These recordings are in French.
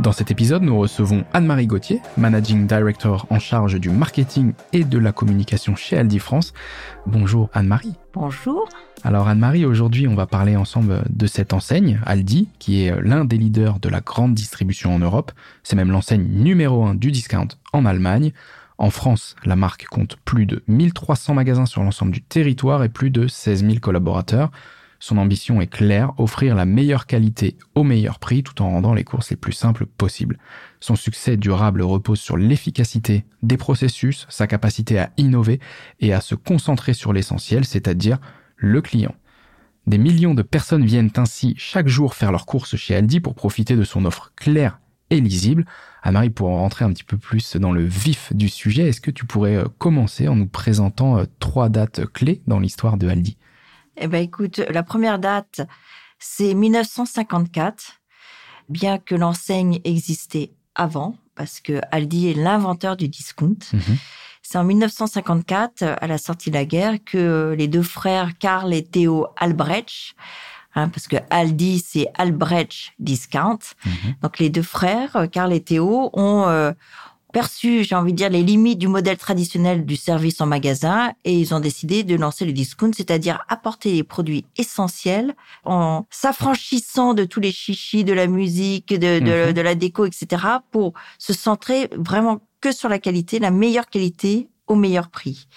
Dans cet épisode, nous recevons Anne-Marie Gauthier, Managing Director en charge du marketing et de la communication chez Aldi France. Bonjour Anne-Marie. Bonjour. Alors Anne-Marie, aujourd'hui on va parler ensemble de cette enseigne, Aldi, qui est l'un des leaders de la grande distribution en Europe. C'est même l'enseigne numéro un du discount en Allemagne. En France, la marque compte plus de 1300 magasins sur l'ensemble du territoire et plus de 16 000 collaborateurs. Son ambition est claire, offrir la meilleure qualité au meilleur prix tout en rendant les courses les plus simples possibles. Son succès durable repose sur l'efficacité des processus, sa capacité à innover et à se concentrer sur l'essentiel, c'est-à-dire le client. Des millions de personnes viennent ainsi chaque jour faire leurs courses chez Aldi pour profiter de son offre claire et lisible. Anne-Marie, pour rentrer un petit peu plus dans le vif du sujet, est-ce que tu pourrais euh, commencer en nous présentant euh, trois dates clés dans l'histoire de Aldi? Eh ben, écoute, la première date, c'est 1954, bien que l'enseigne existait avant, parce que Aldi est l'inventeur du discount. Mhm. C'est en 1954, à la sortie de la guerre, que les deux frères Karl et Théo Albrecht, hein, parce que Aldi c'est Albrecht Discount, mhm. donc les deux frères Karl et Théo ont euh, perçu, j'ai envie de dire, les limites du modèle traditionnel du service en magasin et ils ont décidé de lancer le discount, c'est-à-dire apporter les produits essentiels en s'affranchissant de tous les chichis, de la musique, de, de, mhm. de la déco, etc. pour se centrer vraiment que sur la qualité, la meilleure qualité au meilleur prix.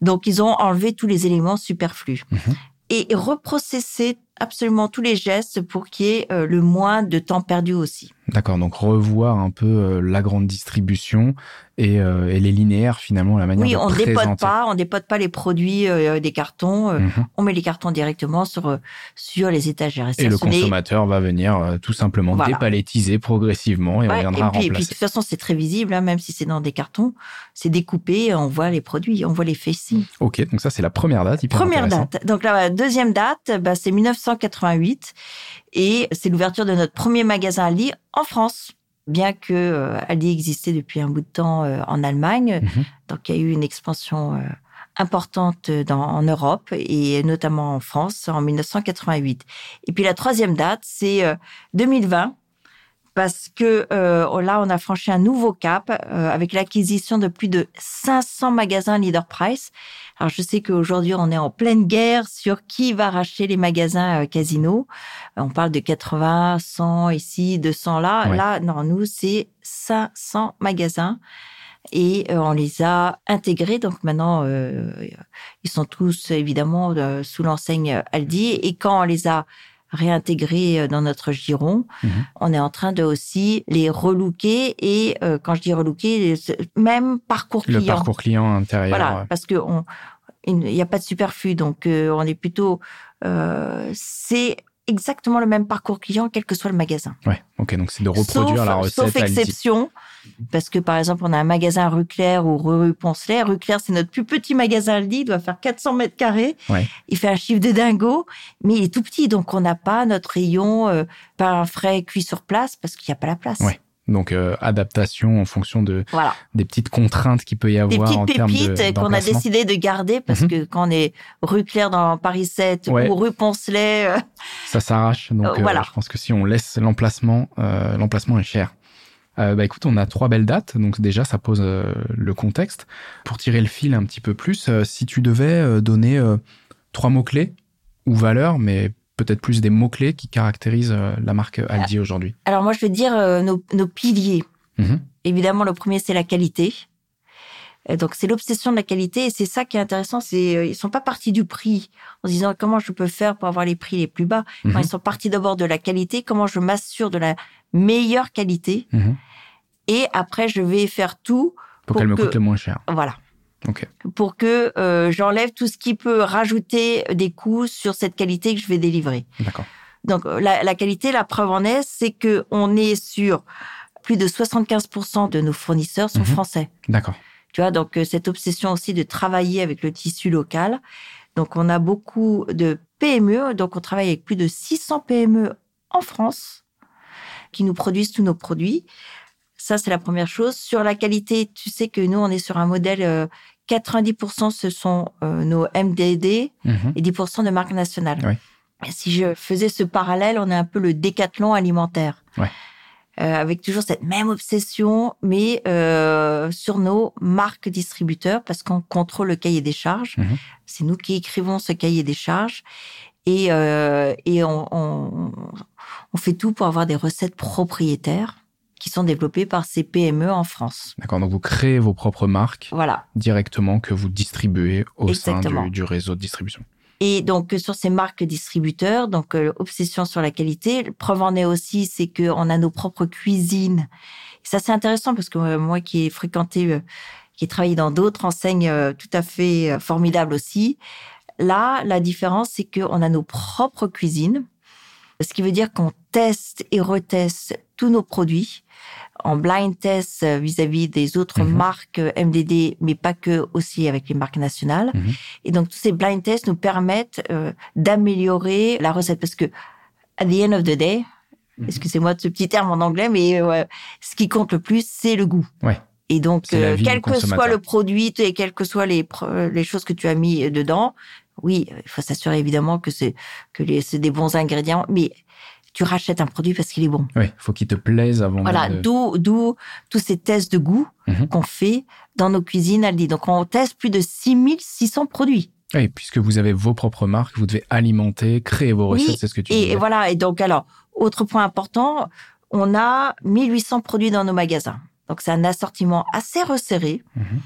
Donc, ils ont enlevé tous les éléments superflus. Mhm. Et reprocessé absolument tous les gestes pour qu'il y ait euh, le moins de temps perdu aussi. D'accord, donc revoir un peu euh, la grande distribution et, euh, et, les linéaires finalement, la manière oui, de on présenter. dépote pas, on dépote pas les produits des cartons, mhm. on met les cartons directement sur sur les étagères. Et, le consommateur va venir tout simplement dépalettiser progressivement et on viendra et puis, remplacer. Et puis de toute façon c'est très visible, hein, même si c'est dans des cartons, c'est découpé, on voit les produits, on voit les facing. Ok, donc ça c'est la première date. Hyper première date. Donc la deuxième date, bah, c'est 1988 et c'est l'ouverture de notre premier magasin Aldi en France. Bien que euh, Aldi existait depuis un bout de temps euh, en Allemagne, mhm. donc il y a eu une expansion euh, importante dans, en Europe et notamment en France en 1988. Et puis la troisième date, c'est 2020 parce que euh, là, on a franchi un nouveau cap euh, avec l'acquisition de plus de 500 magasins Leader Price. Alors, je sais qu'aujourd'hui, on est en pleine guerre sur qui va racheter les magasins euh, Casino. On parle de 80, 100 ici, 200 là. Là, non, nous, c'est 500 magasins et on les a intégrés. Donc maintenant, ils sont tous évidemment sous l'enseigne Aldi. Et quand on les a réintégrer euh, dans notre giron. Mhm. On est en train de aussi les relooker et euh, quand je dis relooker, même parcours client. Le parcours client intérieur. Voilà, parce que on il n'y a pas de superflu, donc euh, on est plutôt c'est exactement le même parcours client, quel que soit le magasin. Ouais, ok, donc c'est de reproduire la recette. Sauf exception, parce que par exemple, on a un magasin rue Claire ou rue Poncelet. Rue Claire, c'est notre plus petit magasin Aldi, il doit faire 400 mètres carrés. Ouais. Il fait un chiffre de dingo, mais il est tout petit, donc on n'a pas notre rayon euh, un frais cuit sur place parce qu'il n'y a pas la place. Ouais. Donc euh, adaptation en fonction de des petites contraintes qu'il peut y avoir en termes de Des pépites qu'on a décidé de garder parce mhm. que quand on est rue Claire dans Paris 7 ou rue Poncelet, euh, ça s'arrache. Donc euh, voilà. je pense que si on laisse l'emplacement, l'emplacement est cher. Bah écoute, on a trois belles dates, donc déjà ça pose le contexte. Pour tirer le fil un petit peu plus, si tu devais donner trois mots clés ou valeurs, mais peut-être plus des mots-clés qui caractérisent euh, la marque Aldi aujourd'hui Alors moi, je vais dire euh, nos, piliers. Mhm. Évidemment, le premier, c'est la qualité. Donc c'est l'obsession de la qualité et c'est ça qui est intéressant. C'est euh, ils sont pas partis du prix en se disant comment je peux faire pour avoir les prix les plus bas? Mhm. Ils sont partis d'abord de la qualité. Comment je m'assure de la meilleure qualité mhm. Et après je vais faire tout pour, qu'elle me coûte le moins cher. Voilà pour que euh, j'enlève tout ce qui peut rajouter des coûts sur cette qualité que je vais délivrer. D'accord. Donc la, la, qualité, la preuve en est, c'est que on est sur plus de 75% de nos fournisseurs sont mhm. français. D'accord. Tu vois, donc euh, cette obsession aussi de travailler avec le tissu local. Donc on a beaucoup de PME, donc on travaille avec plus de 600 PME en France qui nous produisent tous nos produits. Ça, c'est la première chose. Sur la qualité, tu sais que nous, on est sur un modèle 90% ce sont euh, nos MDD Mhm. et 10% de marques nationales. Oui. Si je faisais ce parallèle, on est un peu le décathlon alimentaire. Ouais. Euh, avec toujours cette même obsession, mais euh, sur nos marques distributeurs, parce qu'on contrôle le cahier des charges. Mhm. C'est nous qui écrivons ce cahier des charges. Et, euh, et on, on, on fait tout pour avoir des recettes propriétaires qui sont développées par ces PME en France. D'accord, donc vous créez vos propres marques Voilà. directement que vous distribuez au Exactement. sein du, du réseau de distribution. Et donc euh, sur ces marques distributeurs, donc euh, obsession sur la qualité. Preuve en est aussi, c'est que on a nos propres cuisines. Et ça c'est intéressant parce que euh, moi qui ai fréquenté, euh, qui ai travaillé dans d'autres enseignes tout à fait formidables aussi. Là, la différence c'est que on a nos propres cuisines, ce qui veut dire qu'on teste et reteste tous nos produits en blind test vis-à-vis des autres Mhm. marques MDD, mais pas que aussi avec les marques nationales. Mhm. Et donc tous ces blind tests nous permettent euh, d'améliorer la recette parce que at the end of the day, Mhm. excusez-moi de ce petit terme en anglais, mais euh, ce qui compte le plus, c'est le goût. Ouais. Et donc, euh, quel que soit le produit et quelles que soient les les choses que tu as mis dedans, oui, il faut s'assurer évidemment que c'est que c'est des bons ingrédients, mais tu rachètes un produit parce qu'il est bon. Oui, faut qu'il te plaise avant Voilà, de... d'où d'où tous ces tests de goût Mhm. qu'on fait dans nos cuisines Aldi. Donc on teste plus de 6600 produits. Oui, puisque vous avez vos propres marques, vous devez alimenter, créer vos Oui, recettes, c'est ce que tu disais. et voilà, et donc alors, autre point important, on a 1800 produits dans nos magasins. Donc c'est un assortiment assez resserré Mhm.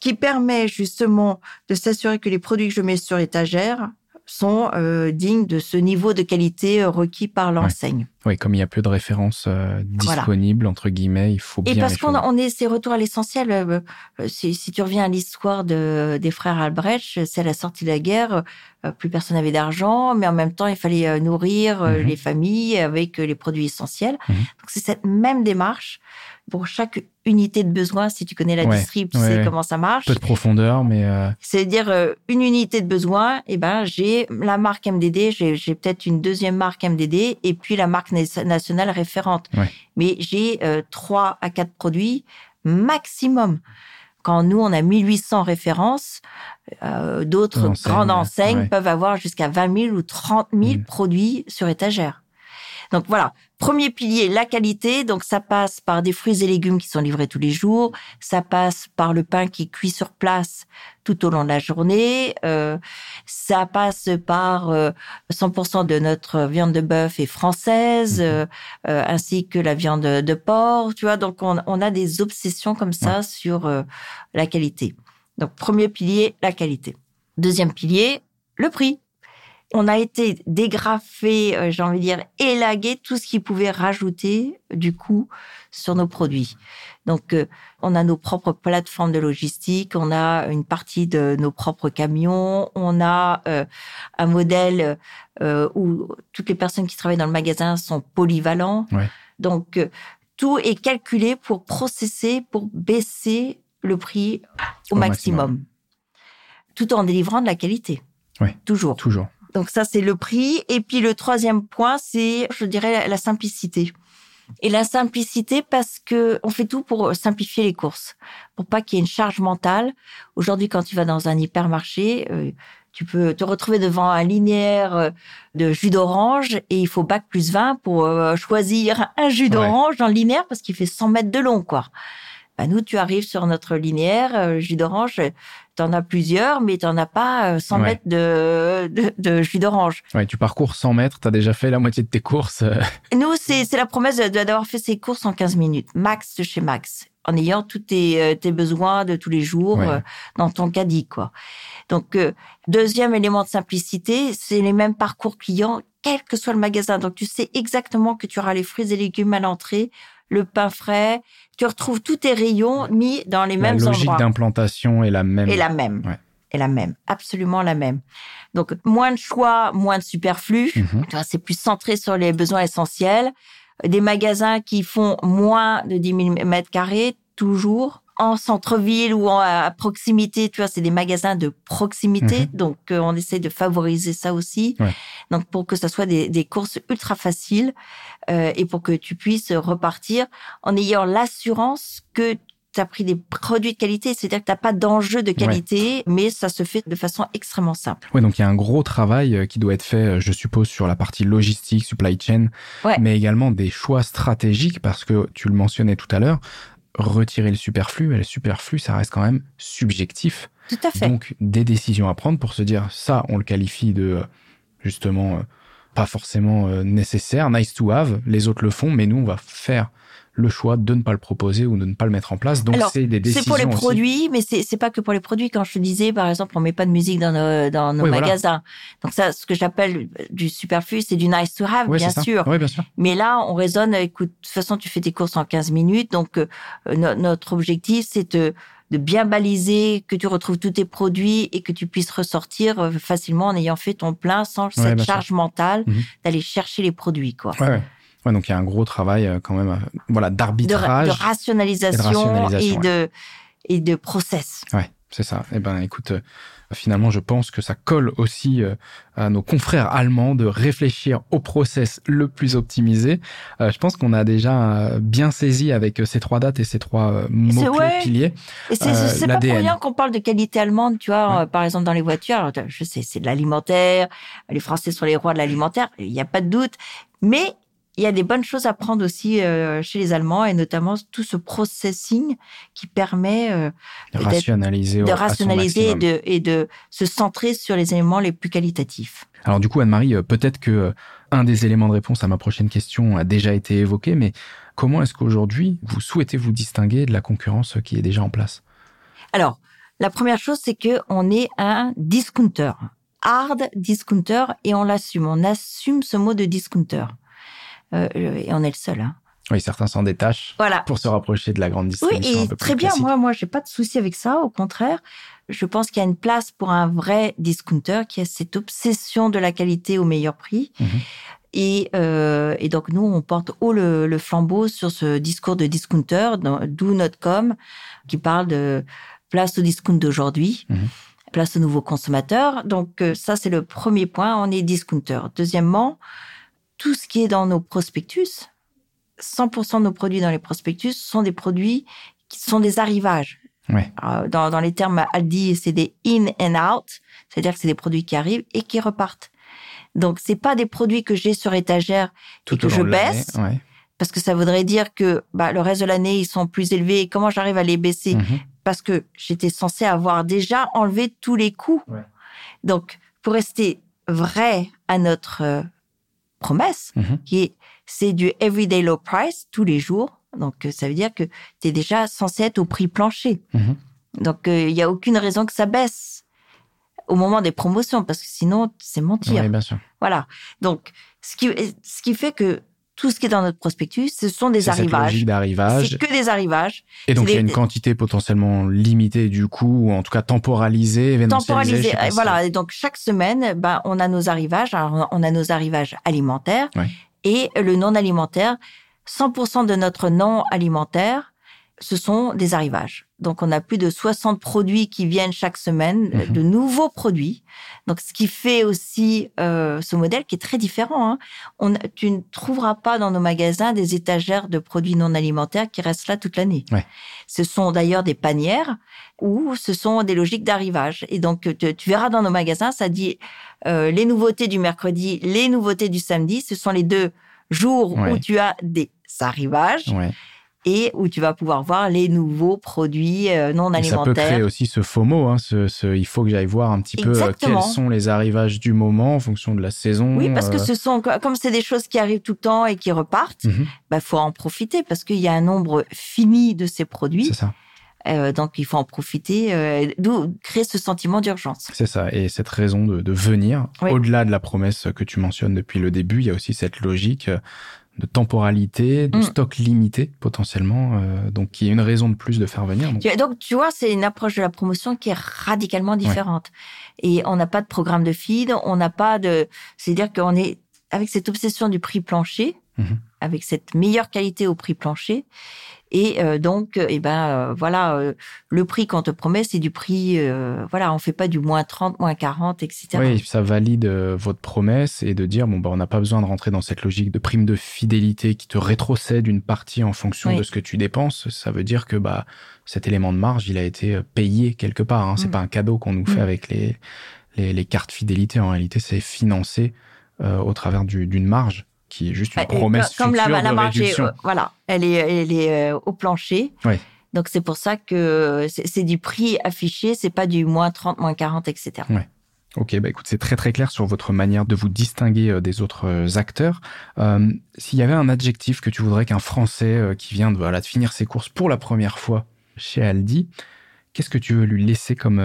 Qui permet justement de s'assurer que les produits que je mets sur étagère sont euh, dignes de ce niveau de qualité euh, requis par l'enseigne. Oui, comme il y a peu de références euh, Voilà. disponibles, entre guillemets, il faut bien Et parce qu'on on est ces retours à l'essentiel. euh, euh, si, si tu reviens à l'histoire de, des frères Albrecht, c'est à la sortie de la guerre, euh, plus personne n'avait d'argent, mais en même temps, il fallait nourrir euh, Mhm. les familles avec les produits essentiels. Mhm. Donc c'est cette même démarche pour chaque unité de besoin. Si tu connais la Ouais, distrib, tu ouais, sais ouais. comment ça marche. Peu de profondeur, mais euh, C'est-à-dire euh, une unité de besoin, et ben j'ai la marque MDD, j'ai peut-être une deuxième marque MDD et puis la marque na- nationale référente. Mais j'ai euh, trois à quatre produits maximum. Quand nous on a 1800 références, euh, d'autres grandes enseignes peuvent avoir jusqu'à 20 000 ou 30 000 Mm. produits sur étagère. Donc voilà, premier pilier, la qualité. Donc ça passe par des fruits et légumes qui sont livrés tous les jours. Ça passe par le pain qui est cuit sur place tout au long de la journée. Euh, ça passe par euh, 100% de notre viande de bœuf est française, Mhm. euh, euh, ainsi que la viande de porc. Tu vois, donc on, on a des obsessions comme ça sur euh, la qualité. Donc premier pilier, la qualité. Deuxième pilier, le prix. On a été dégrafé, euh, j'ai envie de dire, élagué tout ce qui pouvait rajouter du coût sur nos produits. Donc, euh, on a nos propres plateformes de logistique, on a une partie de nos propres camions, on a euh, un modèle euh, où toutes les personnes qui travaillent dans le magasin sont polyvalents. Ouais. Donc, euh, tout est calculé pour processer, pour baisser le prix au, Au maximum. tout en délivrant de la qualité. Ouais. Toujours. toujours. Donc ça, c'est le prix. Et puis le troisième point, c'est, je dirais, la, simplicité. Et la simplicité parce que on fait tout pour simplifier les courses, pour pas qu'il y ait une charge mentale. Aujourd'hui, quand tu vas dans un hypermarché, euh, tu peux te retrouver devant un linéaire euh, de jus d'orange et il faut bac plus 20 pour euh, choisir un jus d'orange dans le linéaire parce qu'il fait 100 mètres de long, quoi. Bah, nous, tu arrives sur notre linéaire, euh, jus d'orange, tu en as plusieurs, mais tu n'en as pas euh, 100 Ouais. mètres de, de, de jus d'orange. Ouais, tu parcours 100 mètres, tu as déjà fait la moitié de tes courses. euh, Nous, c'est la promesse d'avoir fait ses courses en 15 minutes, max de chez Max, en ayant tous tes, euh, tes besoins de tous les jours Ouais. euh, dans ton caddie, quoi. Donc, euh, deuxième élément de simplicité, c'est les mêmes parcours clients, quel que soit le magasin. Donc, tu sais exactement que tu auras les fruits et légumes à l'entrée, le pain frais, tu retrouves tous tes rayons mis dans les La mêmes logique endroits. d'implantation est la même. Et la même. Ouais. Et la même. Absolument la même. Donc, moins de choix, moins de superflu. Mhm. C'est plus centré sur les besoins essentiels. Des magasins qui font moins de 10 000 mètres carrés, toujours en centre-ville ou à proximité. Tu vois, c'est des magasins de proximité. Mhm. Donc, euh, on essaie de favoriser ça aussi. Donc, pour que ça soit des, des courses ultra faciles euh, et pour que tu puisses repartir en ayant l'assurance que tu as pris des produits de qualité, c'est-à-dire que tu n'as pas d'enjeu de qualité, mais ça se fait de façon extrêmement simple. Oui, donc il y a un gros travail euh, qui doit être fait, euh, je suppose, sur la partie logistique, supply chain, mais également des choix stratégiques, parce que tu le mentionnais tout à l'heure, retirer le superflu, et le superflu, ça reste quand même subjectif. Tout à fait. Donc des décisions à prendre pour se dire, ça, on le qualifie de, euh, justement, pas forcément nécessaire, nice to have, les autres le font, mais nous, on va faire le choix de ne pas le proposer ou de ne pas le mettre en place. Donc c'est des décisions. C'est pour les produits, mais c'est pas que pour les produits. Quand je te disais, par exemple, on met pas de musique dans nos, dans nos magasins. Donc ça, ce que j'appelle du superflu, c'est du nice to have, bien, sûr. Oui, bien sûr. Mais là, on raisonne. Écoute, de toute façon, tu fais tes courses en 15 minutes, donc euh, notre objectif, c'est de de bien baliser, que tu retrouves tous tes produits et que tu puisses ressortir euh, facilement en ayant fait ton plein sans cette charge mentale mhm. d'aller chercher les produits, quoi. Ouais, Ouais, donc il y a un gros travail euh, quand même, euh, voilà, d'arbitrage, de, rationalisation et de, et de, process. Ouais, c'est ça. Eh ben, écoute, euh, finalement, je pense que ça colle aussi à nos confrères allemands de réfléchir au process le plus optimisé. je pense qu'on a déjà bien saisi avec ces trois dates et ces trois mots piliers. Et c'est pas pour rien qu'on parle de qualité allemande, tu vois, par exemple dans les voitures. je sais, c'est de l'alimentaire. Les Français sont les rois de l'alimentaire. Il n'y a pas de doute. Mais il y a des bonnes choses à prendre aussi euh, chez les Allemands et notamment tout ce processing qui permet euh, de rationaliser, de rationaliser et de, et de se centrer sur les éléments les plus qualitatifs. Alors du coup, Anne-Marie, euh, peut-être que un des éléments de réponse à ma prochaine question a déjà été évoqué, mais comment est-ce qu'aujourd'hui vous souhaitez vous distinguer de la concurrence qui est déjà en place? Alors, la première chose, c'est que on est un discounter, hard discounter, et on l'assume. On assume ce mot de discounter. Euh, et on est le seul. Hein. Oui, certains s'en détachent voilà. pour se rapprocher de la grande distribution. Oui, et très bien. Moi, moi, j'ai pas de souci avec ça. Au contraire, je pense qu'il y a une place pour un vrai discounter qui a cette obsession de la qualité au meilleur prix. Mhm. Et, euh, et, donc nous, on porte haut le, flambeau sur ce discours de discounter, d'où notre com, qui parle de place au discount d'aujourd'hui, mhm. place aux nouveaux consommateurs. Donc euh, ça, c'est le premier point. On est discounter. Deuxièmement, tout ce qui est dans nos prospectus, 100% de nos produits dans les prospectus sont des produits qui sont des arrivages. Ouais. Euh, dans, dans les termes Aldi, c'est des in and out, c'est-à-dire que c'est des produits qui arrivent et qui repartent. Donc c'est pas des produits que j'ai sur étagère et que je baisse, parce que ça voudrait dire que bah, le reste de l'année ils sont plus élevés. comment j'arrive à les baisser? Mm-hmm. Parce que j'étais censé avoir déjà enlevé tous les coûts. Donc pour rester vrai à notre euh, promesse, mhm. qui est c'est du everyday low price tous les jours. Donc euh, ça veut dire que tu es déjà censé être au prix plancher. Mhm. Donc euh, il n'y a aucune raison que ça baisse au moment des promotions parce que sinon c'est mentir. Oui, bien sûr. Voilà. Donc ce qui ce qui fait que tout ce qui est dans notre prospectus, ce sont des arrivages. d'arrivage. C'est que des arrivages. Et donc il y a une quantité potentiellement limitée du coup, ou en tout cas temporalisée, Temporalisée. Voilà. Et donc chaque semaine, ben on a nos arrivages. Alors, on a nos arrivages alimentaires et le non alimentaire. 100% de notre non alimentaire, ce sont des arrivages. Donc, on a plus de 60 produits qui viennent chaque semaine, euh, mhm. de nouveaux produits. Donc, ce qui fait aussi euh, ce modèle qui est très différent. Hein. On, tu ne trouveras pas dans nos magasins des étagères de produits non alimentaires qui restent là toute l'année. Ce sont d'ailleurs des panières ou ce sont des logiques d'arrivage. Et donc, tu, verras dans nos magasins, ça dit euh, les nouveautés du mercredi, les nouveautés du samedi. Ce sont les deux jours où tu as des arrivages et où tu vas pouvoir voir les nouveaux produits euh, non alimentaires. ça peut créer aussi ce FOMO. Hein, ce, il faut que j'aille voir un petit peu euh, quels sont les arrivages du moment en fonction de la saison. Oui, parce que euh. ce sont comme c'est des choses qui arrivent tout le temps et qui repartent. Il mhm. bah, faut en profiter parce qu'il y a un nombre fini de ces produits. C'est ça. donc il faut en profiter, d'où créer ce sentiment d'urgence. C'est ça, et cette raison de, de venir, au-delà de la promesse que tu mentionnes depuis le début, il y a aussi cette logique de temporalité, de mm. stock limité potentiellement, euh, donc qui est une raison de plus de faire venir. Donc, tu vois, c'est une approche de la promotion qui est radicalement différente. Et on n'a pas de programme de feed, on n'a pas de, c'est-à-dire qu'on est avec cette obsession du prix plancher, mm-hmm. Avec cette meilleure qualité au prix plancher, Et euh, donc, et eh ben euh, voilà, euh, le prix qu'on te promet, c'est du prix, voilà, on fait pas du moins 30, moins 40, etc. Oui, ça valide votre promesse et de dire bon bah on n'a pas besoin de rentrer dans cette logique de prime de fidélité qui te rétrocède une partie en fonction de ce que tu dépenses. Ça veut dire que bah cet élément de marge, il a été payé quelque part. Hein. C'est mm. pas un cadeau qu'on nous fait mm. avec les, les, les cartes fidélité. En réalité, c'est financé au travers d'une marge qui est juste une promesse comme future la, la marge euh, voilà, elle est, elle est euh, au plancher. Donc c'est pour ça que c'est du prix affiché, c'est pas du moins 30, moins 40, etc. Ok, bah écoute, c'est très très clair sur votre manière de vous distinguer euh, des autres acteurs. S'il y avait un adjectif que tu voudrais qu'un Français qui vient de, voilà, de finir ses courses pour la première fois chez Aldi, qu'est-ce que tu veux lui laisser comme,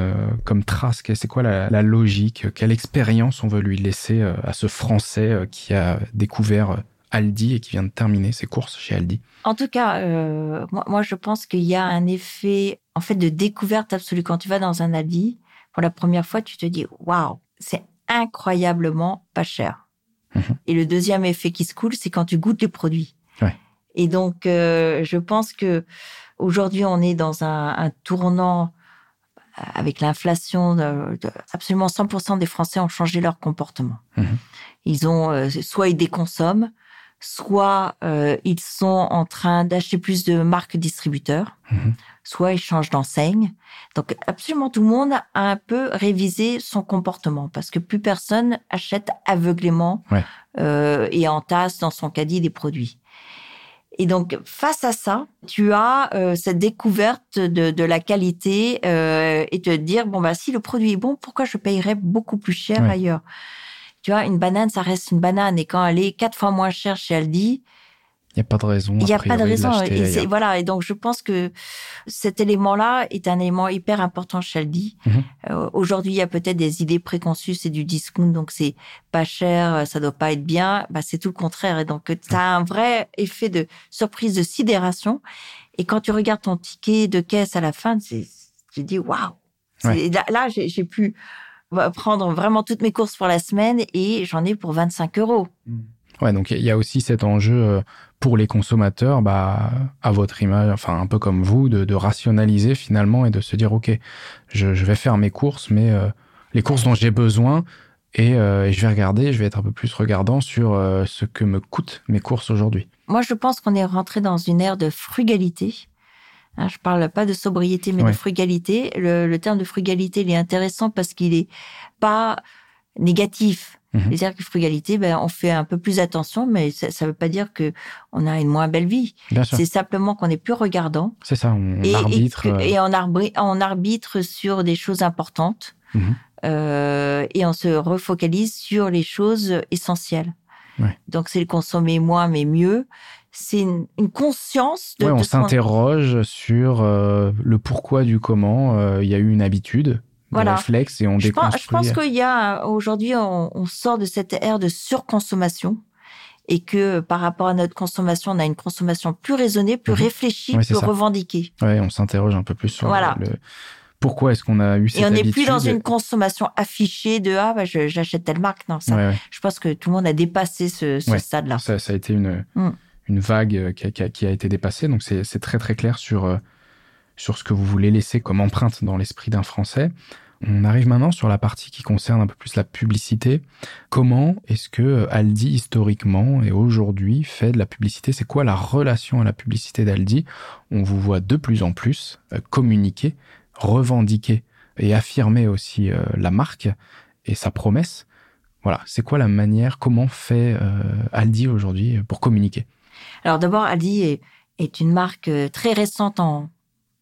comme trace? C'est quoi la, la, logique? Quelle expérience on veut lui laisser à ce Français qui a découvert Aldi et qui vient de terminer ses courses chez Aldi? En tout cas, euh, moi, je pense qu'il y a un effet en fait de découverte absolue. Quand tu vas dans un Aldi, pour la première fois, tu te dis waouh, c'est incroyablement pas cher. Mhm. Et le deuxième effet qui se coule, c'est quand tu goûtes les produits. Et donc, euh, je pense que aujourd'hui, on est dans un, tournant avec l'inflation. absolument 100% des Français ont changé leur comportement. Mhm. Ils ont euh, soit ils déconsomment, soit euh, ils sont en train d'acheter plus de marques distributeurs, mhm. soit ils changent d'enseigne. Donc absolument tout le monde a un peu révisé son comportement parce que plus personne achète aveuglément euh, et entasse dans son caddie des produits. Et donc face à ça, tu as euh, cette découverte de, de la qualité euh, et te dire bon bah si le produit est bon, pourquoi je payerais beaucoup plus cher ailleurs? Tu vois, une banane, ça reste une banane. Et quand elle est quatre fois moins chère chez Aldi, il n'y a pas de raison. Il n'y a pas de raison. Et voilà. Et donc, je pense que cet élément-là est un élément hyper important chez Aldi. Mhm. Euh, aujourd'hui, il y a peut-être des idées préconçues, c'est du discount, donc c'est pas cher, ça doit pas être bien. Bah, c'est tout le contraire. Et donc, tu as un vrai effet de surprise, de sidération. Et quand tu regardes ton ticket de caisse à la fin, tu dis waouh. Là, là j'ai pu prendre vraiment toutes mes courses pour la semaine et j'en ai pour 25 euros. Ouais, donc il y a aussi cet enjeu euh, pour les consommateurs, bah, à votre image, enfin un peu comme vous, de, rationaliser finalement et de se dire, OK, je, vais faire mes courses, mais euh, les courses dont j'ai besoin, euh, et, je vais regarder, je vais être un peu plus regardant sur ce que me coûtent mes courses aujourd'hui. Moi, je pense qu'on est rentré dans une ère de frugalité Hein, je parle pas de sobriété, mais de frugalité. Le, terme de frugalité, il est intéressant parce qu'il est pas négatif. Mhm. C'est-à-dire que frugalité, ben, on fait un peu plus attention, mais ça ne veut pas dire que on a une moins belle vie. C'est simplement qu'on est plus regardant. C'est ça, on arbitre. Et, on, arbitre, on arbitre sur des choses importantes. Mhm. Euh, et on se refocalise sur les choses essentielles. Donc c'est le consommer moins mais mieux c'est une, conscience de. Ouais, on s'interroge sur euh, le pourquoi du comment. Euh, il y a eu une habitude, voilà. réflexe et on je Pense, je pense qu'il y a aujourd'hui, on, sort de cette ère de surconsommation et que par rapport à notre consommation, on a une consommation plus raisonnée, plus mhm. réfléchie, plus revendiquée. Ouais, on s'interroge un peu plus sur le, pourquoi est-ce qu'on a eu cette Et on n'est plus dans une consommation affichée de ah bah, j'achète telle marque. Non, ça, je pense que tout le monde a dépassé ce, stade-là. Ça, ça, a été une, mm une vague euh, qui a, été dépassée. Donc c'est très très clair sur, euh, sur ce que vous voulez laisser comme empreinte dans l'esprit d'un Français. On arrive maintenant sur la partie qui concerne un peu plus la publicité. Comment est-ce que euh, Aldi historiquement et aujourd'hui fait de la publicité? C'est quoi la relation à la publicité d'Aldi? On vous voit de plus en plus communiquer, revendiquer et affirmer aussi la marque et sa promesse. Voilà, c'est quoi la manière, comment fait Aldi aujourd'hui pour communiquer? Alors d'abord, Aldi est, une marque euh, très récente en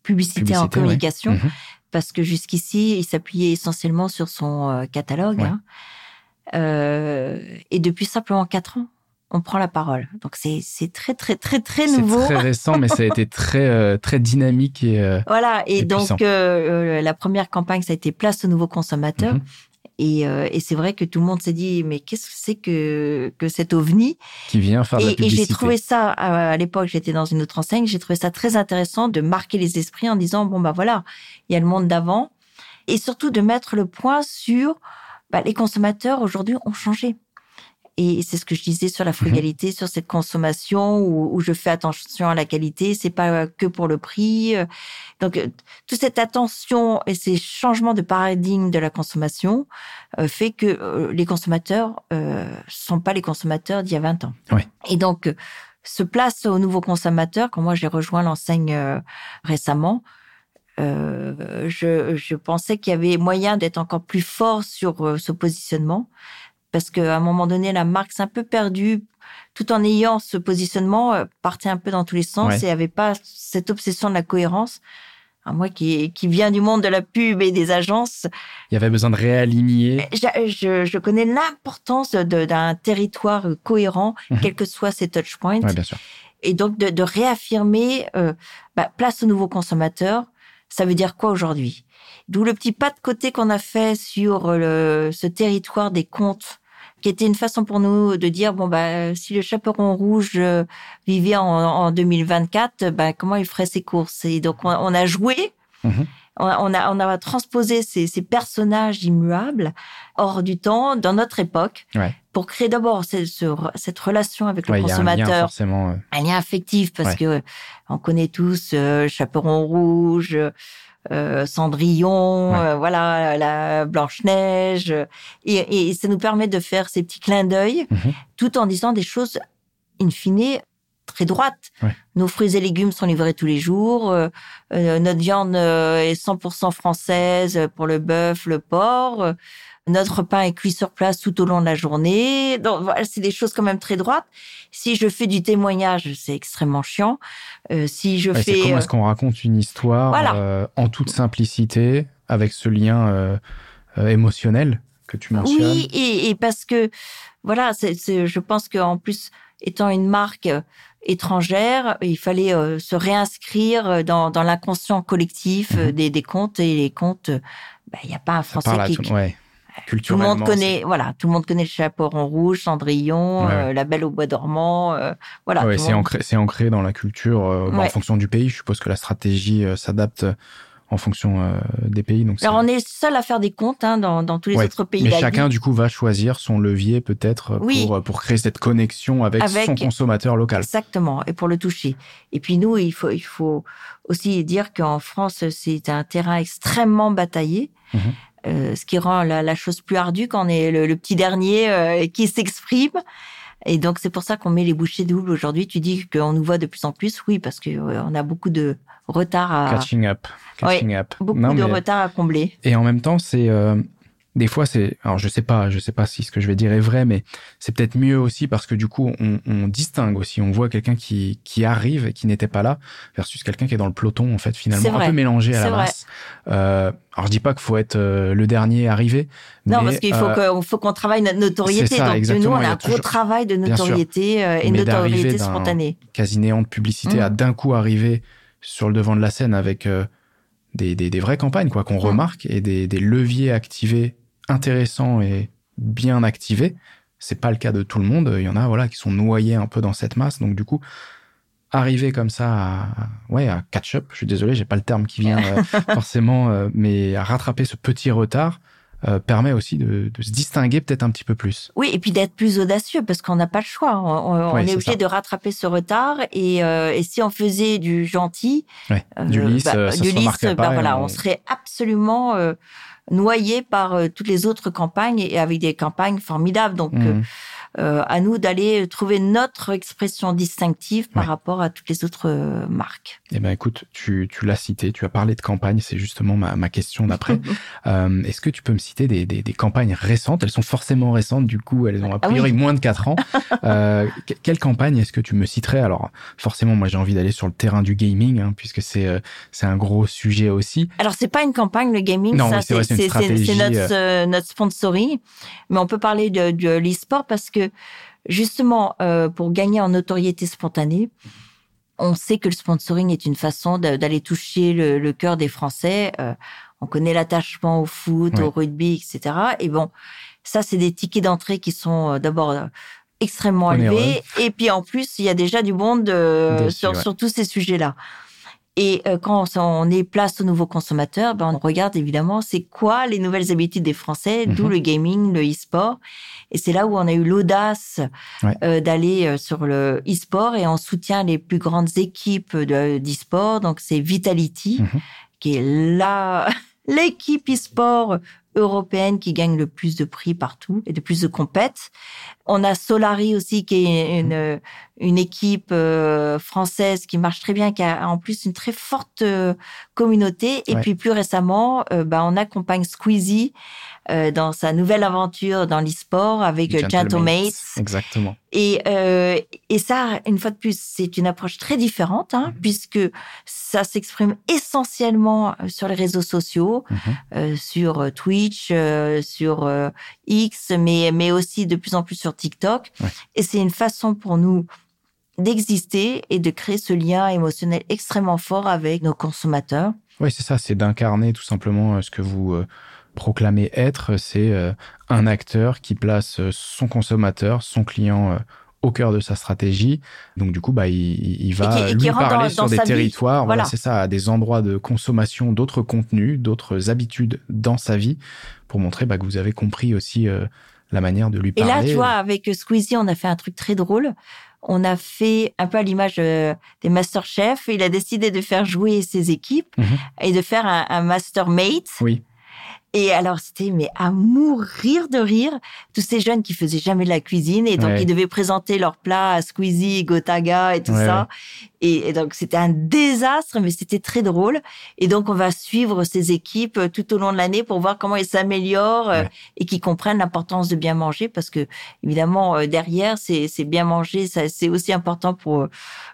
publicité, en communication, mhm. Parce que jusqu'ici, il s'appuyait essentiellement sur son euh, catalogue. Hein. Euh, et depuis simplement quatre ans, on prend la parole. Donc c'est très très très très nouveau. C'est très récent, mais ça a été très très dynamique et voilà. Et, donc la première campagne, ça a été place au nouveau consommateur. Mhm. Euh, et, c'est vrai que tout le monde s'est dit, mais qu'est-ce que c'est que, que cet ovni? Qui vient faire de la publicité. Et j'ai trouvé ça, à l'époque, j'étais dans une autre enseigne, j'ai trouvé ça très intéressant de marquer les esprits en disant, bon, bah voilà, il y a le monde d'avant. Et surtout de mettre le point sur, bah, les consommateurs aujourd'hui ont changé. Et c'est ce que je disais sur la frugalité, sur cette consommation où, où, je fais attention à la qualité. C'est pas que pour le prix. Donc, toute cette attention et ces changements de paradigme de la consommation euh, fait que euh, les consommateurs euh, sont pas les consommateurs d'il y a 20 ans. Et donc, se place aux nouveaux consommateurs. Quand moi j'ai rejoint l'enseigne récemment, euh, je, je, pensais qu'il y avait moyen d'être encore plus fort sur ce positionnement parce qu'à un moment donné, la marque s'est un peu perdue, tout en ayant ce positionnement, euh, partait un peu dans tous les sens et avait pas cette obsession de la cohérence. Moi qui, qui vient du monde de la pub et des agences. Il y avait besoin de réaligner. Je, je, je connais l'importance d'un territoire cohérent, mhm. quels que soient ses touchpoints. Ouais, bien sûr. Et donc de, de réaffirmer euh, bah, place aux nouveaux consommateurs. Ça veut dire quoi aujourd'hui? D'où le petit pas de côté qu'on a fait sur le, ce territoire des comptes qui était une façon pour nous de dire bon bah si le chaperon rouge euh, vivait en, en 2024, bah comment il ferait ses courses? Et donc on, a joué. Mhm. On, a, on a transposé ces, ces, personnages immuables hors du temps dans notre époque pour créer d'abord cette, cette relation avec le consommateur, un lien, forcément, euh. un lien affectif parce que on connaît tous euh, chaperon rouge, euh, Cendrillon, euh, voilà, la Blanche Neige, et, et, ça nous permet de faire ces petits clins d'œil, mhm. tout en disant des choses in fine très droites. Nos fruits et légumes sont livrés tous les jours. Euh, notre viande est 100% française pour le bœuf, le porc. Notre pain est cuit sur place tout au long de la journée. Donc voilà, c'est des choses quand même très droites. Si je fais du témoignage, c'est extrêmement chiant. Euh, si je fais, comment est-ce qu'on raconte une histoire euh, en toute simplicité avec ce lien euh, émotionnel que tu mentionnes Oui, et, et parce que voilà, c'est, je pense qu'en plus étant une marque étrangère, il fallait se réinscrire dans, dans l'inconscient collectif mhm. des, des comptes et les comptes. Bah, il n'y a pas un Français qui, ouais. Tout le monde connaît, voilà, tout le monde connaît le chaperon rouge, Cendrillon, euh, la Belle au bois dormant, euh, voilà. Ouais, c'est ancré, c'est ancré dans la culture. Euh, en fonction du pays, je suppose que la stratégie s'adapte en fonction des pays. Donc Alors on est seul à faire des comptes hein, dans, dans tous les autres pays. Mais chacun du coup va choisir son levier peut-être pour pour créer cette connexion avec, son consommateur local. Exactement, et pour le toucher. Et puis nous, il faut il faut aussi dire qu'en France c'est un terrain extrêmement bataillé. Mhm. Euh, ce qui rend la, chose plus ardue quand on est le, petit dernier euh, qui s'exprime. Et donc c'est pour ça qu'on met les bouchées doubles aujourd'hui. Tu dis qu'on nous voit de plus en plus, oui, parce qu'on euh, on a beaucoup de retard à catching up, catching up. beaucoup de retard à combler. Et en même temps, c'est des fois c'est alors je sais pas je sais pas si ce que je vais dire est vrai mais c'est peut-être mieux aussi parce que du coup on, on distingue aussi. On voit quelqu'un qui qui arrive et qui n'était pas là versus quelqu'un qui est dans le peloton en fait finalement un peu mélangé à la masse. Euh, alors je dis pas qu'il faut être euh, le dernier arrivé non parce qu'il faut euh, qu'on faut qu'on travaille notre notoriété. Ça, donc nous on a, un gros travail de notoriété euh, et notoriété spontanée. quasi néant de publicité à mmh. d'un coup arriver sur le devant de la scène avec des, des, des, vraies campagnes quoi qu'on mmh. remarque et des, des leviers activés intéressant et bien activé. C'est pas le cas de tout le monde. Il y en a, voilà, qui sont noyés un peu dans cette masse. Donc, du coup, arriver comme ça à, ouais, à catch up, je suis désolé, j'ai pas le terme qui vient euh, forcément, euh, mais à rattraper ce petit retard, euh, permet aussi de, de se distinguer peut-être un petit peu plus. Oui, et puis d'être plus audacieux parce qu'on n'a pas le choix. On, est, obligé de rattraper ce retard et, et, si on faisait du gentil, du lisse, bah, ça du lisse, bah, voilà, on... on... serait absolument noyé par euh, toutes les autres campagnes et avec des campagnes formidables. Donc, mmh. Euh, à nous d'aller trouver notre expression distinctive par rapport à toutes les autres euh, marques. Eh ben, écoute, tu, tu l'as cité, tu as parlé de campagne, c'est justement ma, ma question d'après. euh, Est-ce que tu peux me citer des, des, des, campagnes récentes? Elles sont forcément récentes, du coup, elles ont a ah priori moins de 4 ans. euh, quelle campagne est-ce que tu me citerais? Alors, forcément, moi, j'ai envie d'aller sur le terrain du gaming, hein, puisque c'est euh, c'est un gros sujet aussi. Alors, c'est pas une campagne, le gaming, non, c'est notre, notre sponsoring, mais on peut parler de, de l'e-sport parce que justement, euh, pour gagner en notoriété spontanée, on sait que le sponsoring est une façon d'aller toucher le, cœur des Français. Euh, on connaît l'attachement au foot, au rugby, etc. Et bon, ça, c'est des tickets d'entrée qui sont euh, d'abord extrêmement élevés. Et puis en plus, il y a déjà du monde sur, tous ces sujets-là. Et euh, quand on est place aux nouveaux consommateurs, ben on regarde évidemment c'est quoi les nouvelles habitudes des Français, d'où mhm. le gaming, le e-sport. Et c'est là où on a eu l'audace euh, d'aller euh, sur le e-sport et on soutient les plus grandes équipes d'e-sport. Donc c'est Vitality, mhm. qui est là l'équipe e-sport européenne qui gagne le plus de prix partout et de plus de compètes. On a Solari aussi qui est une, une équipe euh, française qui marche très bien, qui a en plus une très forte euh, communauté. Et puis plus récemment, euh, bah, on accompagne Squeezie euh, dans sa nouvelle aventure dans l'e-sport avec Gentlemates. Exactement. Et, euh, et ça, une fois de plus, c'est une approche très différente, hein, mhm. puisque ça s'exprime essentiellement sur les réseaux sociaux, euh, sur Twitch, sur X, mais, mais aussi de plus en plus sur TikTok. Et c'est une façon pour nous d'exister et de créer ce lien émotionnel extrêmement fort avec nos consommateurs. Oui, c'est ça, c'est d'incarner tout simplement ce que vous proclamer être, c'est euh, un acteur qui place euh, son consommateur, son client euh, au cœur de sa stratégie. Donc du coup, bah, il, va lui parler sur des territoires, voilà, c'est ça, à des endroits de consommation d'autres contenus, d'autres habitudes dans sa vie, pour montrer bah, que vous avez compris aussi la manière de lui parler. Et là, tu vois, avec Squeezie, on a fait un truc très drôle. On a fait un peu à l'image des Master Chef. Il a décidé de faire jouer ses équipes mhm. et de faire un, un Master Mate. Oui. Et alors, c'était mais à mourir de rire. Tous ces jeunes qui faisaient jamais de la cuisine et donc ils devaient présenter leurs plats à Squeezie, Gotaga et tout ça. Et, donc c'était un désastre, mais c'était très drôle. Et donc on va suivre ces équipes euh, tout au long de l'année pour voir comment elles s'améliorent euh, et qu'ils comprennent l'importance de bien manger, parce que évidemment euh, derrière c'est bien manger, c'est aussi important pour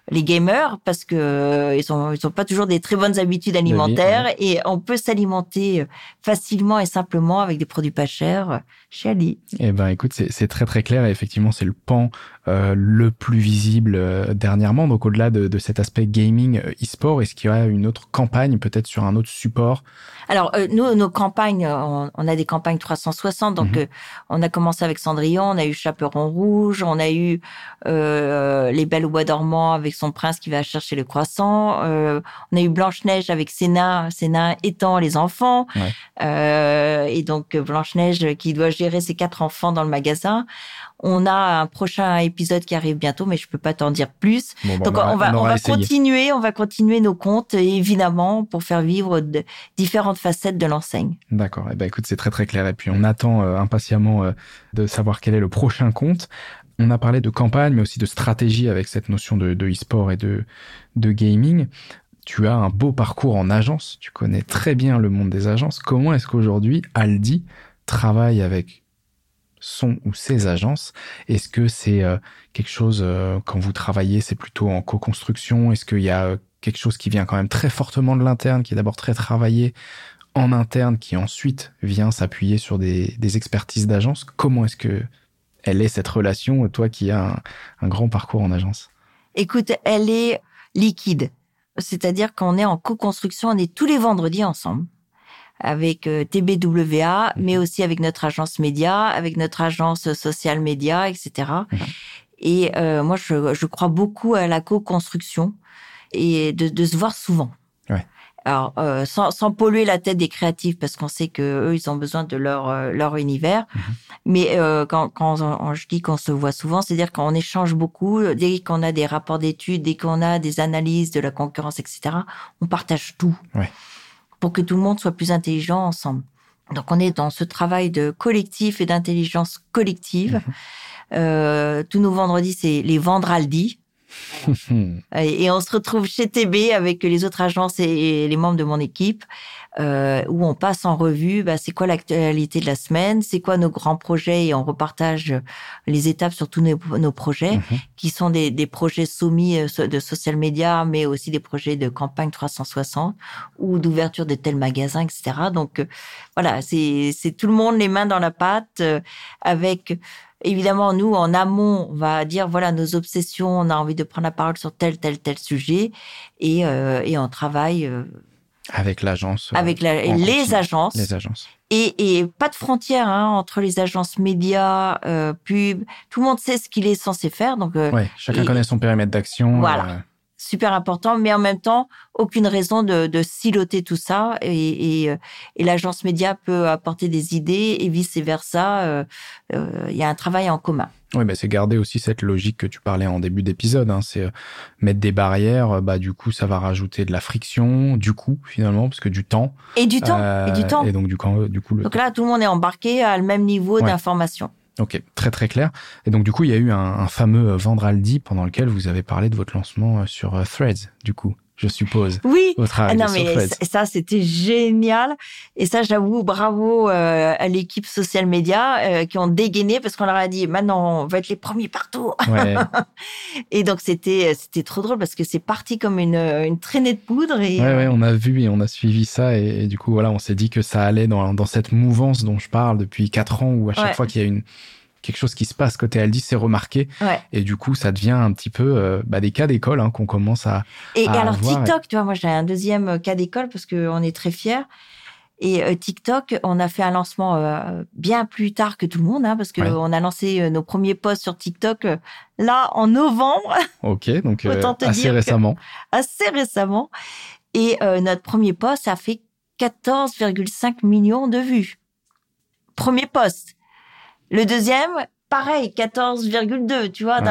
les gamers parce que ils ont ils ont pas toujours des très bonnes habitudes alimentaires et on peut s'alimenter facilement et simplement avec des produits pas chers chez Ali. Eh ben écoute, c'est très très clair et effectivement c'est le pan euh, le plus visible euh, dernièrement. Donc au-delà de, de, cet aspect gaming euh, e-sport, est-ce qu'il y a une autre campagne peut-être sur un autre support? Alors nous, nos campagnes, on, a des campagnes 360. Donc mhm. on a commencé avec Cendrillon, on a eu Chaperon Rouge, on a eu Les Belles au Bois dormant avec son prince qui va chercher le croissant. on a eu Blanche Neige avec Sénat, Sénat étant les enfants. et donc Blanche Neige qui doit gérer ses quatre enfants dans le magasin. On a un prochain épisode qui arrive bientôt, mais je peux pas t'en dire plus. Bah, Donc on, va, on, va continuer, on va continuer nos comptes évidemment pour faire vivre de, différentes facettes de l'enseigne. D'accord. Eh ben écoute, c'est très très clair. Et puis on attend euh, impatiemment euh, de savoir quel est le prochain compte. On a parlé de campagne, mais aussi de stratégie avec cette notion de, e-sport et de, de gaming tu as un beau parcours en agence, tu connais très bien le monde des agences. Comment est-ce qu'aujourd'hui Aldi travaille avec son ou ses agences. Est-ce que c'est euh, quelque chose, euh, quand vous travaillez, c'est plutôt en co-construction? Est-ce qu'il y a euh, quelque chose qui vient quand même très fortement de l'interne, qui est d'abord très travaillé en interne, qui ensuite vient s'appuyer sur des, des expertises d'agence Comment est-ce que elle est cette relation, toi qui as un, un grand parcours en agence? Écoute, elle est liquide. C'est-à-dire qu'on est en co-construction, on est tous les vendredis ensemble avec euh, TBWA, mhm. mais aussi avec notre agence média, avec notre agence social média, etc. Et mhm. euh, moi, je, je, crois beaucoup à la co-construction et de, de, se voir souvent. Ouais. Alors, euh, sans, sans, polluer la tête des créatifs, parce qu'on sait que eux, ils ont besoin de leur euh, leur univers. Mhm. Mais euh, quand, quand je dis qu'on se voit souvent, c'est-à-dire qu'on échange beaucoup. Dès qu'on a des rapports d'études, dès qu'on a des analyses de la concurrence, etc., on partage tout. Ouais pour que tout le monde soit plus intelligent ensemble. Donc on est dans ce travail de collectif et d'intelligence collective. Mhm. Euh, tous nos vendredis, c'est les Et on se retrouve chez TB avec les autres agences et les membres de mon équipe euh, où on passe en revue bah, c'est quoi l'actualité de la semaine, c'est quoi nos grands projets et on repartage les étapes sur tous nos, projets mhm. qui sont des, des, projets soumis euh, de social media mais aussi des projets de campagne 360 ou d'ouverture de tels magasins, etc. Donc euh, voilà, c'est tout le monde les mains dans la pâte euh, avec Évidemment, nous, en amont, on va dire, voilà, nos obsessions, on a envie de prendre la parole sur tel, tel, tel sujet, et, euh, et on travaille avec l'agence. Euh, Avec la, les agences. Les agences. Et, et pas de frontière hein, entre les agences médias, euh, pub. Tout le monde sait ce qu'il est censé faire. Donc, euh, ouais, chacun connaît son périmètre d'action. Voilà. Super important, mais en même temps, aucune raison de, de siloter tout ça. Et, et, euh, et l'agence média peut apporter des idées et vice versa. Euh, euh, il y a un travail en commun. Oui, mais c'est garder aussi cette logique que tu parlais en début d'épisode. Hein, c'est mettre des barrières. Bah, du coup, ça va rajouter de la friction, du coup, finalement, parce que du temps. Et du temps. et du temps. Et donc, du coup, du coup le donc là, tout le monde est embarqué à le même niveau d'information. Ok, très très clair. Et donc du coup, il y a eu un, un fameux Vendraldi pendant lequel vous avez parlé de votre lancement sur Threads, du coup je suppose. Oui. Ah non, mais ça, c'était génial. Et ça, j'avoue, bravo euh, à l'équipe social media euh, qui ont dégainé parce qu'on leur a dit maintenant, on va être les premiers partout. Ouais. et donc, c'était c'était trop drôle parce que c'est parti comme une, une traînée de poudre. Et, ouais, ouais, on a vu et on a suivi ça. Et, du coup, voilà, on s'est dit que ça allait dans, dans cette mouvance dont je parle depuis quatre ans où à chaque fois qu'il y a une quelque chose qui se passe côté Aldi, c'est remarqué. Et du coup, ça devient un petit peu euh, bah, des cas d'école hein, qu'on commence à. Et, alors TikTok, tu vois, moi j'ai un deuxième euh, cas d'école parce qu'on est très fiers. Et euh, TikTok, on a fait un lancement bien plus tard que tout le monde, hein, parce qu'on a lancé nos premiers posts sur TikTok là en novembre. Ok, donc assez récemment. Assez récemment. Et notre premier post a fait 14,5 millions de vues. Premier post. Le deuxième, pareil, 14,2, tu vois.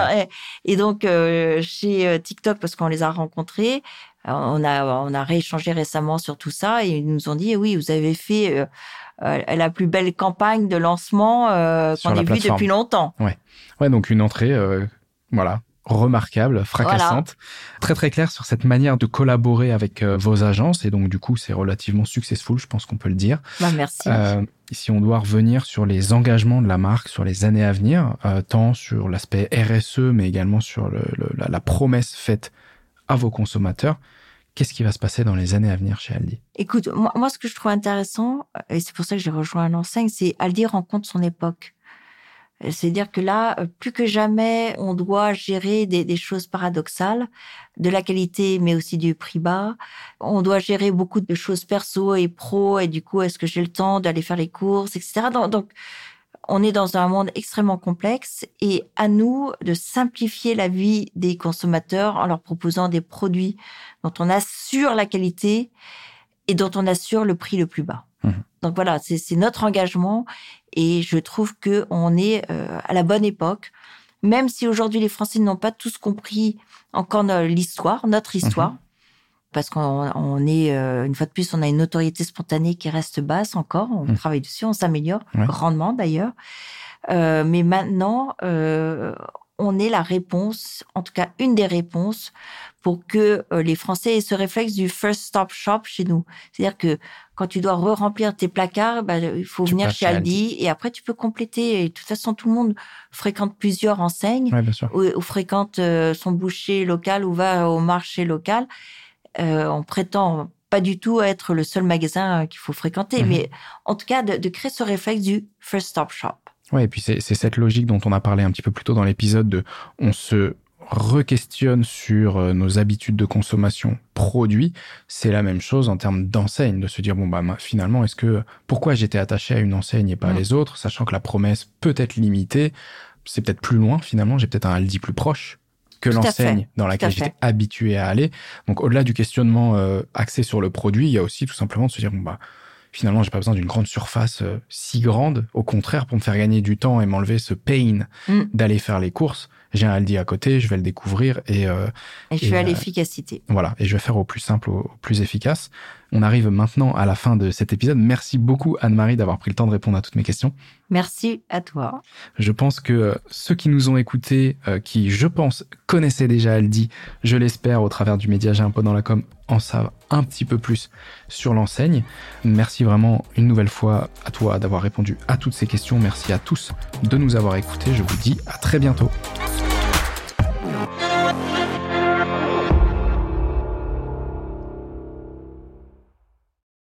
Et, donc, euh, chez euh, TikTok, parce qu'on les a rencontrés, euh, on a, on a rééchangé récemment sur tout ça et ils nous ont dit, oui, vous avez fait la plus belle campagne de lancement qu'on ait vue depuis longtemps. Ouais. ouais, donc une entrée, voilà, remarquable, fracassante, très très clair sur cette manière de collaborer avec euh, vos agences et donc du coup c'est relativement successful, je pense qu'on peut le dire. Bah, merci. Euh, si on doit revenir sur les engagements de la marque sur les années à venir, euh, tant sur l'aspect RSE mais également sur le, la, la, promesse faite à vos consommateurs, qu'est-ce qui va se passer dans les années à venir chez Aldi? Écoute, moi, moi ce que je trouve intéressant et c'est pour ça que j'ai rejoint l'enseigne, c'est Aldi rencontre son époque. C'est-à-dire que là, plus que jamais, on doit gérer des, choses paradoxales, de la qualité, mais aussi du prix bas. On doit gérer beaucoup de choses perso et pro, et du coup, est-ce que j'ai le temps d'aller faire les courses, etc. Donc, donc, on est dans un monde extrêmement complexe et à nous de simplifier la vie des consommateurs en leur proposant des produits dont on assure la qualité et dont on assure le prix le plus bas. Mmh. Donc voilà, c'est notre engagement et je trouve que on est euh, à la bonne époque. Même si aujourd'hui les Français n'ont pas tous compris encore l'histoire, notre mmh histoire, parce qu'on est euh, une fois de plus, on a une notoriété spontanée qui reste basse encore. On mmh. travaille dessus, on s'améliore grandement d'ailleurs. Euh, mais maintenant, on est la réponse, en tout cas une des réponses pour que euh, les Français aient ce réflexe du first stop shop chez nous. C'est-à-dire que quand tu dois re-remplir tes placards, bah, il faut venir chez Aldi, et après tu peux compléter. Et de toute façon, tout le monde fréquente plusieurs enseignes ou, fréquente euh, son boucher local ou va au marché local. Euh, on prétend pas du tout être le seul magasin qu'il faut fréquenter, mhm. mais en tout cas de, de créer ce réflexe du first stop shop. Ouais, et puis c'est cette logique dont on a parlé un petit peu plus tôt dans l'épisode de on se re-questionne sur euh, nos habitudes de consommation produits, c'est la même chose en termes d'enseigne, de se dire bon bah finalement est-ce que pourquoi j'étais attaché à une enseigne et pas les autres, sachant que la promesse peut être limitée, c'est peut-être plus loin finalement, j'ai peut-être un Aldi plus proche que l'enseigne dans laquelle j'étais habitué à aller. Donc au-delà du questionnement euh, axé sur le produit, il y a aussi tout simplement de se dire bon bah finalement, j'ai pas besoin d'une grande surface euh, si grande. Au contraire, pour me faire gagner du temps et m'enlever ce pain mm. d'aller faire les courses, j'ai un Aldi à côté, je vais le découvrir et... Euh, et je vais à euh, l'efficacité. Voilà, et je vais faire au plus simple, au, plus efficace. On arrive maintenant à la fin de cet épisode. Merci beaucoup Anne-Marie d'avoir pris le temps de répondre à toutes mes questions. Merci à toi. Je pense que euh, ceux qui nous ont écoutés, qui je pense connaissaient déjà Aldi, je l'espère au travers du média J'ai un peu dans la com, en savent un petit peu plus sur l'enseigne. Merci vraiment une nouvelle fois à toi d'avoir répondu à toutes ces questions. Merci à tous de nous avoir écoutés. Je vous dis à très bientôt.